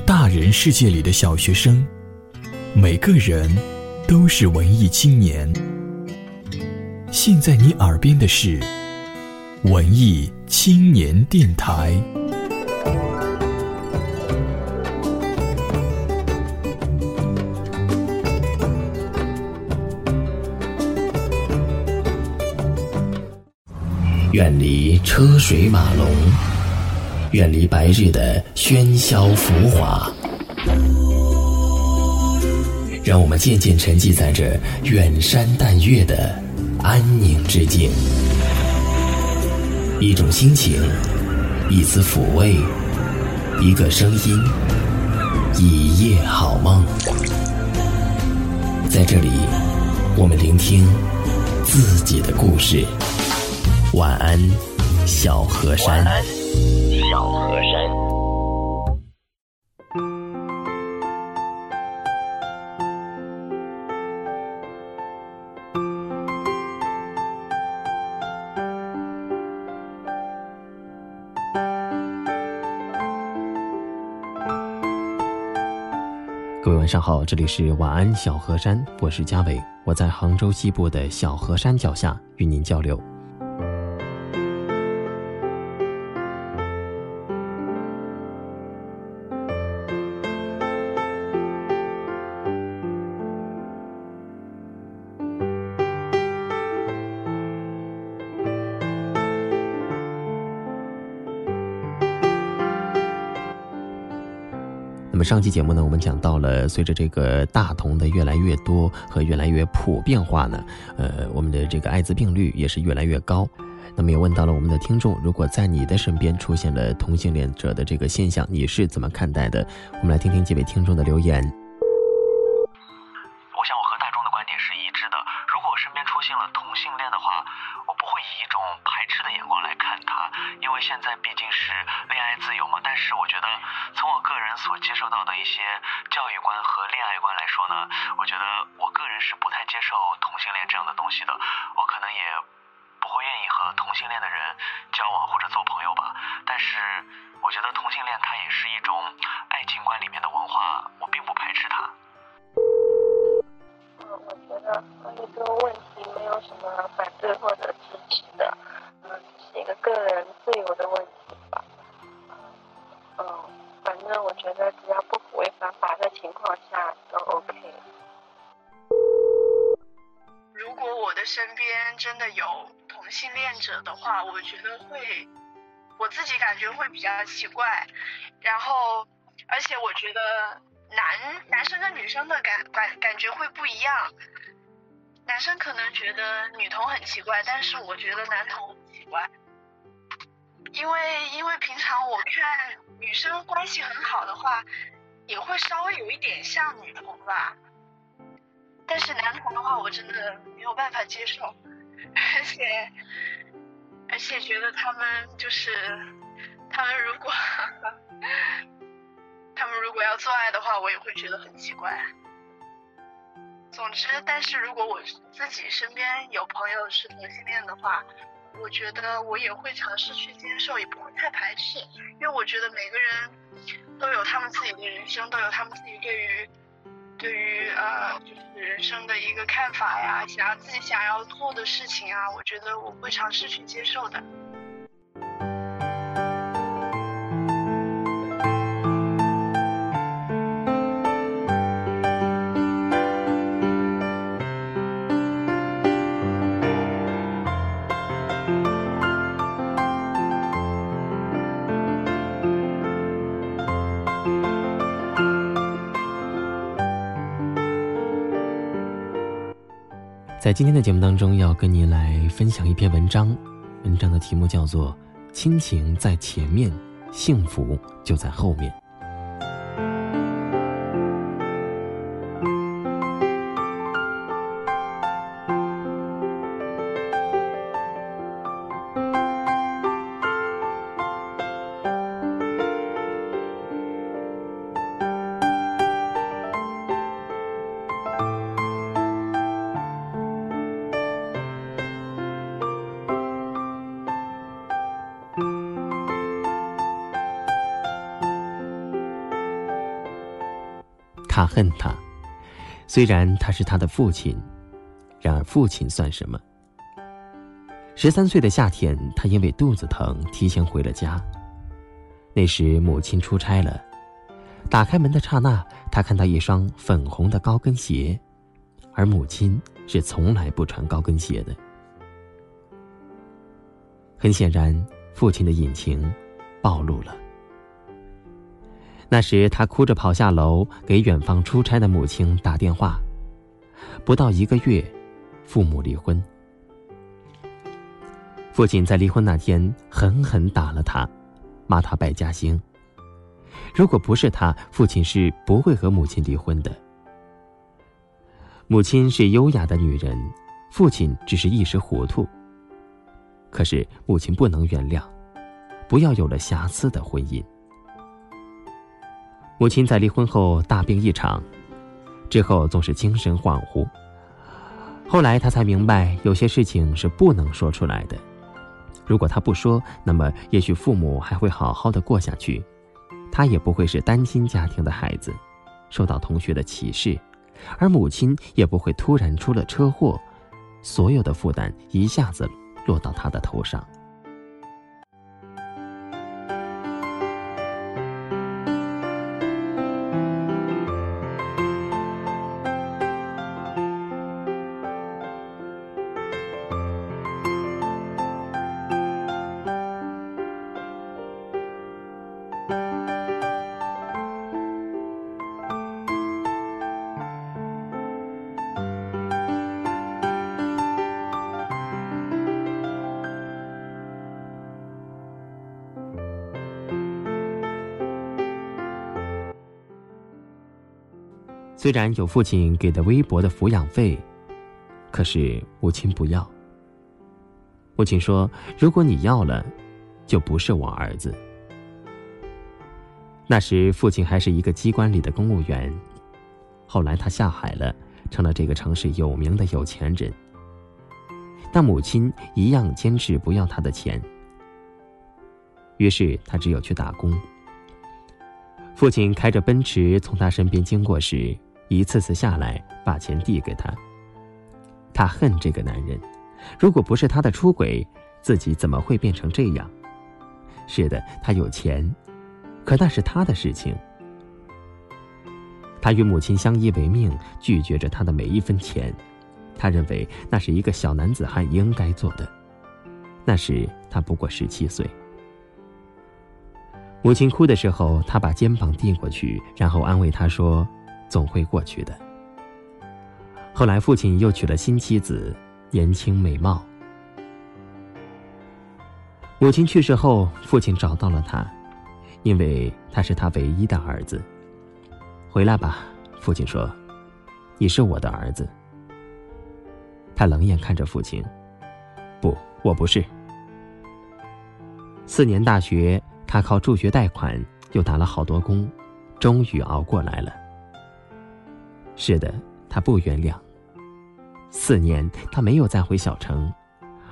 大人世界里的小学生，每个人都是文艺青年。现在你耳边的是文艺青年电台。远离车水马龙，远离白日的喧嚣浮华，让我们渐渐沉寂在这远山淡月的安宁之境。一种心情，一丝抚慰，一个声音，一夜好梦。在这里，我们聆听自己的故事。晚安，小河山。小河山。各位晚上好，这里是晚安小河山，我是嘉伟，我在杭州西部的小河山脚下与您交流。上期节目呢，我们讲到了，随着这个大同的越来越多和越来越普遍化呢，呃，我们的这个艾滋病率也是越来越高。那么也问到了我们的听众，如果在你的身边出现了同性恋者的这个现象，你是怎么看待的？我们来听听几位听众的留言。交往或者做朋友吧。但是我觉得同性恋它也是一种爱情观里面的文化，我并不排斥它。嗯，我觉得关于这个问题没有什么反对或者支持的，嗯，是一个个人自由的问题吧。嗯，反正我觉得只要不违反法的情况下都 OK。如果我的身边真的有同性恋者的话，我觉得会，我自己感觉会比较奇怪，然后，而且我觉得男男生跟女生的感感感觉会不一样，男生可能觉得女同很奇怪，但是我觉得男同奇怪，因为因为平常我看女生关系很好的话，也会稍微有一点像女同吧。但是男同的话，我真的没有办法接受，而且而且觉得他们就是他们如果他们如果要做爱的话，我也会觉得很奇怪。总之，但是如果我自己身边有朋友是同性恋的话，我觉得我也会尝试去接受，也不会太排斥，因为我觉得每个人都有他们自己的人生，都有他们自己对于。对于呃，就是人生的一个看法呀，想要自己想要做的事情啊，我觉得我会尝试去接受的。在今天的节目当中，要跟您来分享一篇文章，文章的题目叫做《亲情在前面，幸福就在后面》。他恨他，虽然他是他的父亲，然而父亲算什么？十三岁的夏天，他因为肚子疼提前回了家。那时母亲出差了，打开门的刹那，他看到一双粉红的高跟鞋，而母亲是从来不穿高跟鞋的。很显然，父亲的隐情暴露了。那时，他哭着跑下楼，给远方出差的母亲打电话。不到一个月，父母离婚。父亲在离婚那天狠狠打了他，骂他败家星。如果不是他，父亲是不会和母亲离婚的。母亲是优雅的女人，父亲只是一时糊涂。可是母亲不能原谅，不要有了瑕疵的婚姻。母亲在离婚后大病一场，之后总是精神恍惚。后来他才明白，有些事情是不能说出来的。如果他不说，那么也许父母还会好好的过下去，他也不会是单亲家庭的孩子，受到同学的歧视，而母亲也不会突然出了车祸，所有的负担一下子落到他的头上。虽然有父亲给的微薄的抚养费，可是母亲不要。母亲说：“如果你要了，就不是我儿子。”那时父亲还是一个机关里的公务员，后来他下海了，成了这个城市有名的有钱人。但母亲一样坚持不要他的钱，于是他只有去打工。父亲开着奔驰从他身边经过时。一次次下来，把钱递给他。他恨这个男人，如果不是他的出轨，自己怎么会变成这样？是的，他有钱，可那是他的事情。他与母亲相依为命，拒绝着他的每一分钱。他认为那是一个小男子汉应该做的。那时他不过十七岁。母亲哭的时候，他把肩膀递过去，然后安慰她说。总会过去的。后来，父亲又娶了新妻子，年轻美貌。母亲去世后，父亲找到了他，因为他是他唯一的儿子。回来吧，父亲说：“你是我的儿子。”他冷眼看着父亲：“不，我不是。”四年大学，他靠助学贷款又打了好多工，终于熬过来了。是的，他不原谅。四年，他没有再回小城，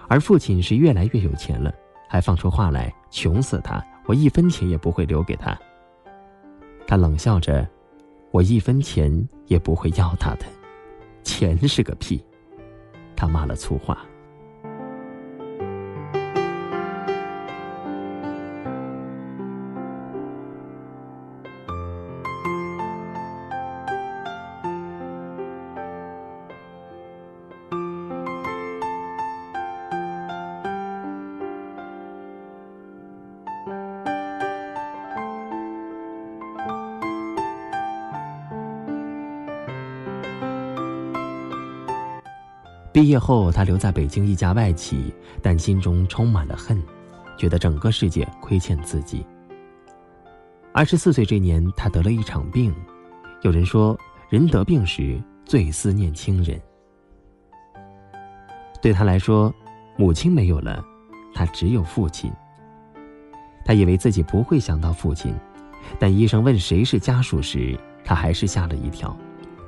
而父亲是越来越有钱了，还放出话来：“穷死他，我一分钱也不会留给他。”他冷笑着：“我一分钱也不会要他的，钱是个屁！”他骂了粗话。毕业后，他留在北京一家外企，但心中充满了恨，觉得整个世界亏欠自己。二十四岁这年，他得了一场病。有人说，人得病时最思念亲人。对他来说，母亲没有了，他只有父亲。他以为自己不会想到父亲，但医生问谁是家属时，他还是吓了一跳，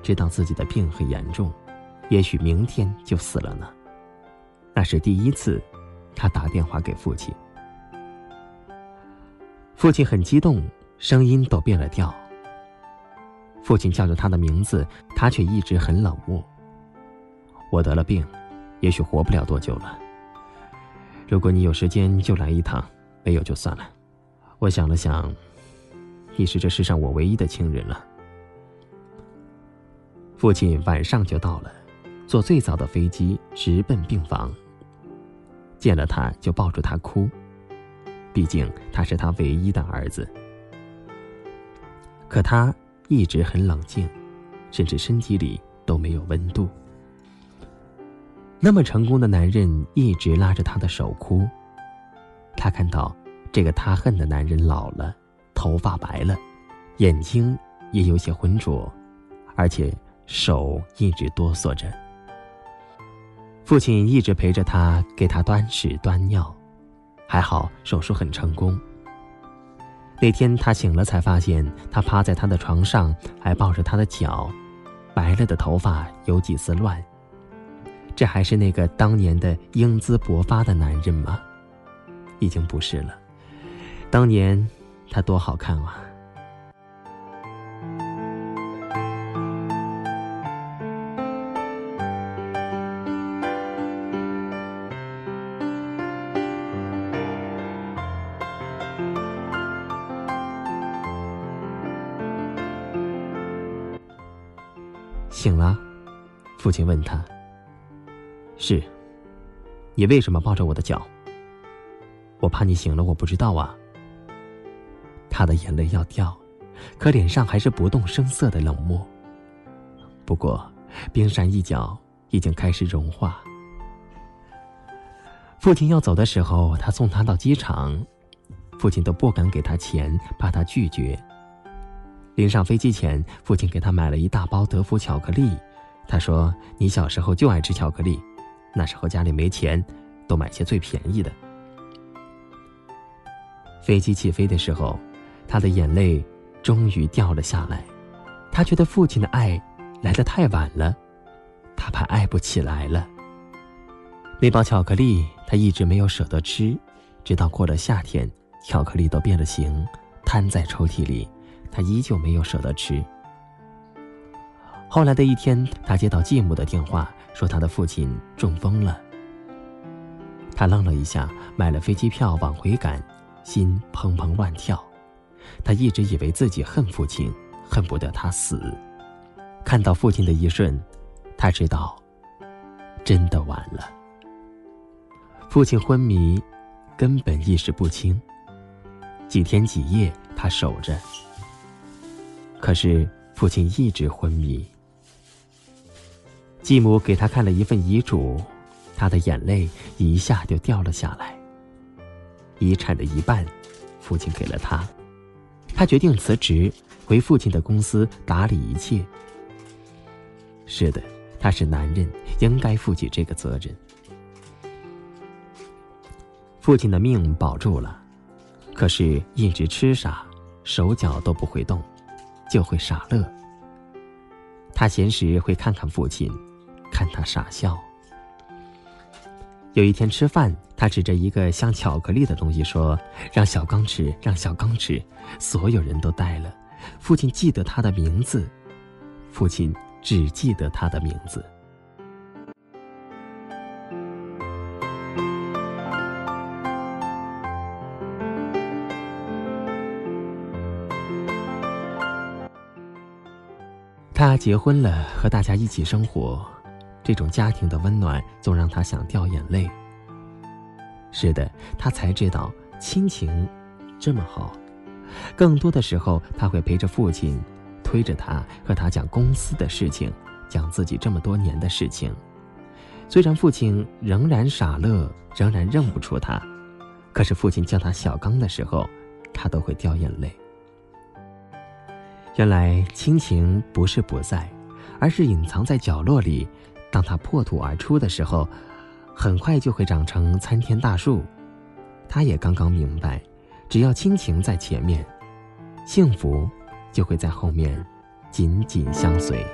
知道自己的病很严重。也许明天就死了呢。那是第一次，他打电话给父亲。父亲很激动，声音都变了调。父亲叫着他的名字，他却一直很冷漠。我得了病，也许活不了多久了。如果你有时间就来一趟，没有就算了。我想了想，你是这世上我唯一的亲人了。父亲晚上就到了，坐最早的飞机直奔病房。见了他就抱住他哭，毕竟他是他唯一的儿子。可他一直很冷静，甚至身体里都没有温度。那么成功的男人一直拉着他的手哭。他看到这个他恨的男人老了，头发白了，眼睛也有些浑浊，而且手一直哆嗦着。父亲一直陪着他，给他端屎端尿，还好手术很成功。那天他醒了，才发现他趴在他的床上，还抱着他的脚，白了的头发有几丝乱。这还是那个当年的英姿勃发的男人吗？已经不是了。当年他多好看啊！父亲问他。是。你为什么抱着我的脚？我怕你醒了，我不知道啊。他的眼泪要掉，可脸上还是不动声色的冷漠。不过，冰山一角已经开始融化。父亲要走的时候，他送他到机场，父亲都不敢给他钱，怕他拒绝。临上飞机前，父亲给他买了一大包德芙巧克力。他说：“你小时候就爱吃巧克力，那时候家里没钱，都买些最便宜的。”飞机起飞的时候，他的眼泪终于掉了下来。他觉得父亲的爱来得太晚了，他怕爱不起来了。那包巧克力他一直没有舍得吃，直到过了夏天，巧克力都变了形，摊在抽屉里。他依旧没有舍得吃。后来的一天，他接到继母的电话，说他的父亲中风了。他愣了一下，买了飞机票往回赶，心砰砰乱跳。他一直以为自己恨父亲，恨不得他死。看到父亲的一瞬，他知道，真的晚了。父亲昏迷，根本意识不清。几天几夜，他守着。可是父亲一直昏迷。继母给他看了一份遗嘱，他的眼泪一下就掉了下来。遗产的一半，父亲给了他。他决定辞职，回父亲的公司打理一切。是的，他是男人，应该负起这个责任。父亲的命保住了，可是一直痴傻，手脚都不会动。就会傻乐。他闲时会看看父亲，看他傻笑。有一天吃饭，他指着一个像巧克力的东西说：“让小刚吃，让小刚吃。”所有人都呆了。父亲记得他的名字，父亲只记得他的名字。他结婚了，和大家一起生活，这种家庭的温暖总让他想掉眼泪。是的，他才知道亲情这么好。更多的时候，他会陪着父亲，推着他和他讲公司的事情，讲自己这么多年的事情。虽然父亲仍然傻乐，仍然认不出他，可是父亲叫他小刚的时候，他都会掉眼泪。原来亲情不是不在，而是隐藏在角落里。当它破土而出的时候，很快就会长成参天大树。它也刚刚明白，只要亲情在前面，幸福就会在后面紧紧相随。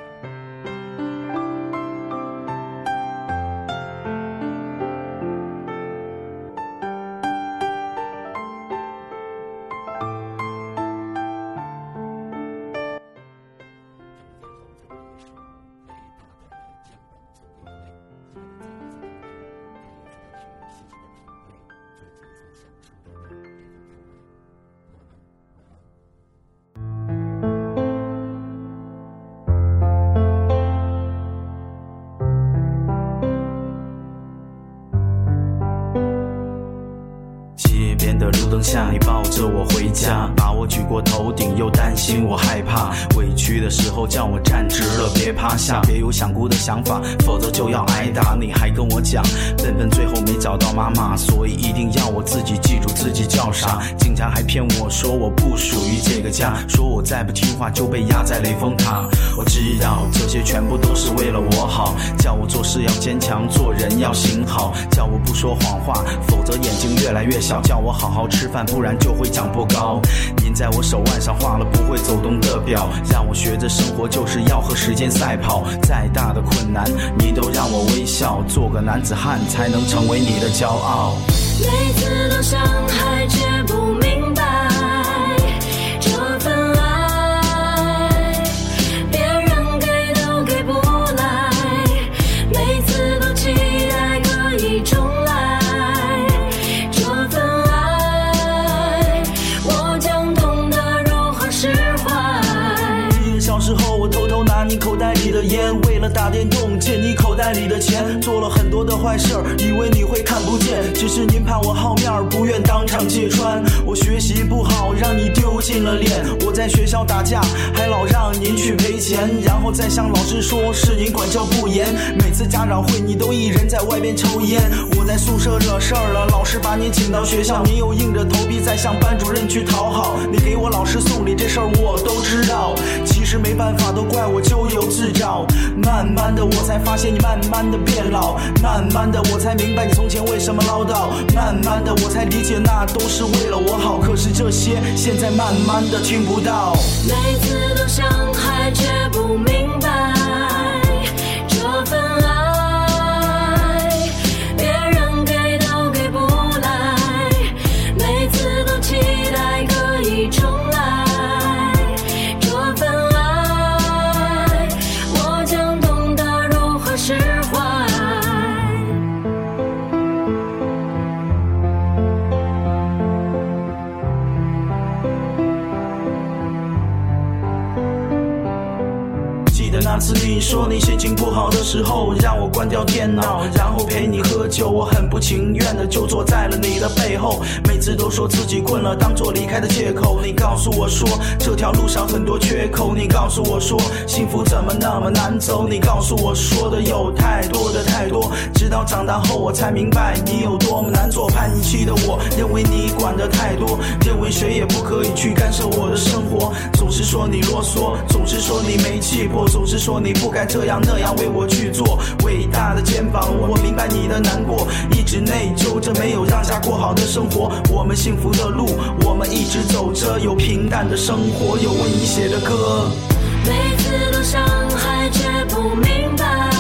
你抱着我回家，我举过头顶，又担心我害怕。委屈的时候叫我站直了，别趴下，别有想哭的想法，否则就要挨打。你还跟我讲，笨笨最后没找到妈妈，所以一定要我自己记住自己叫啥。经常还骗我说我不属于这个家，说我再不听话就被压在雷峰塔。我知道这些全部都是为了我好，叫我做事要坚强，做人要行好，叫我不说谎话，否则眼睛越来越小，叫我好好吃饭，不然就会长不高。您在我手腕上画了不会走动的表，让我学着生活就是要和时间赛跑。再大的困难，你都让我微笑，做个男子汉才能成为你的骄傲。每次都伤害，却不口袋里的烟，为了打电动借你口袋里的钱，做了很多的坏事儿，以为你会看不见，只是您怕我好面儿，不愿当场揭穿。我学习不好，让你丢尽了脸。我在学校打架，还老让您去赔钱，然后再向老师说是您管教不严。每次家长会，你都一人在外边抽烟。我在宿舍惹事儿了，老师把你请到学校，你又硬着头皮在向班主任去讨好。你给我老师送礼这事儿我都知道，是没办法，都怪我咎由自找。慢慢的，我才发现你慢慢的变老，慢慢的我才明白你从前为什么唠叨，慢慢的我才理解那都是为了我好。可是这些现在慢慢的听不到。每次都伤害，却不明说你心情不好的时候，让我关掉电脑，然后陪你喝酒。我很不情愿的就坐在了你的背后，每次都说自己困了，当做离开的借口。你告诉我说这条路上很多缺口，你告诉我说幸福怎么那么难走，你告诉我说的有太多的太多。直到长大后我才明白你有多么难做。叛逆期的我认为你管得太多，认为谁也不可以去干涉我的生活，总是说你啰嗦，总是说你没气魄，总是说你不该这样那样为我去做。伟大的肩膀，我明白你的难过，一直内疚着没有让下过好的生活。我们幸福的路，我们一直走着，有平淡的生活，有为你写的歌。每次都伤害，却不明白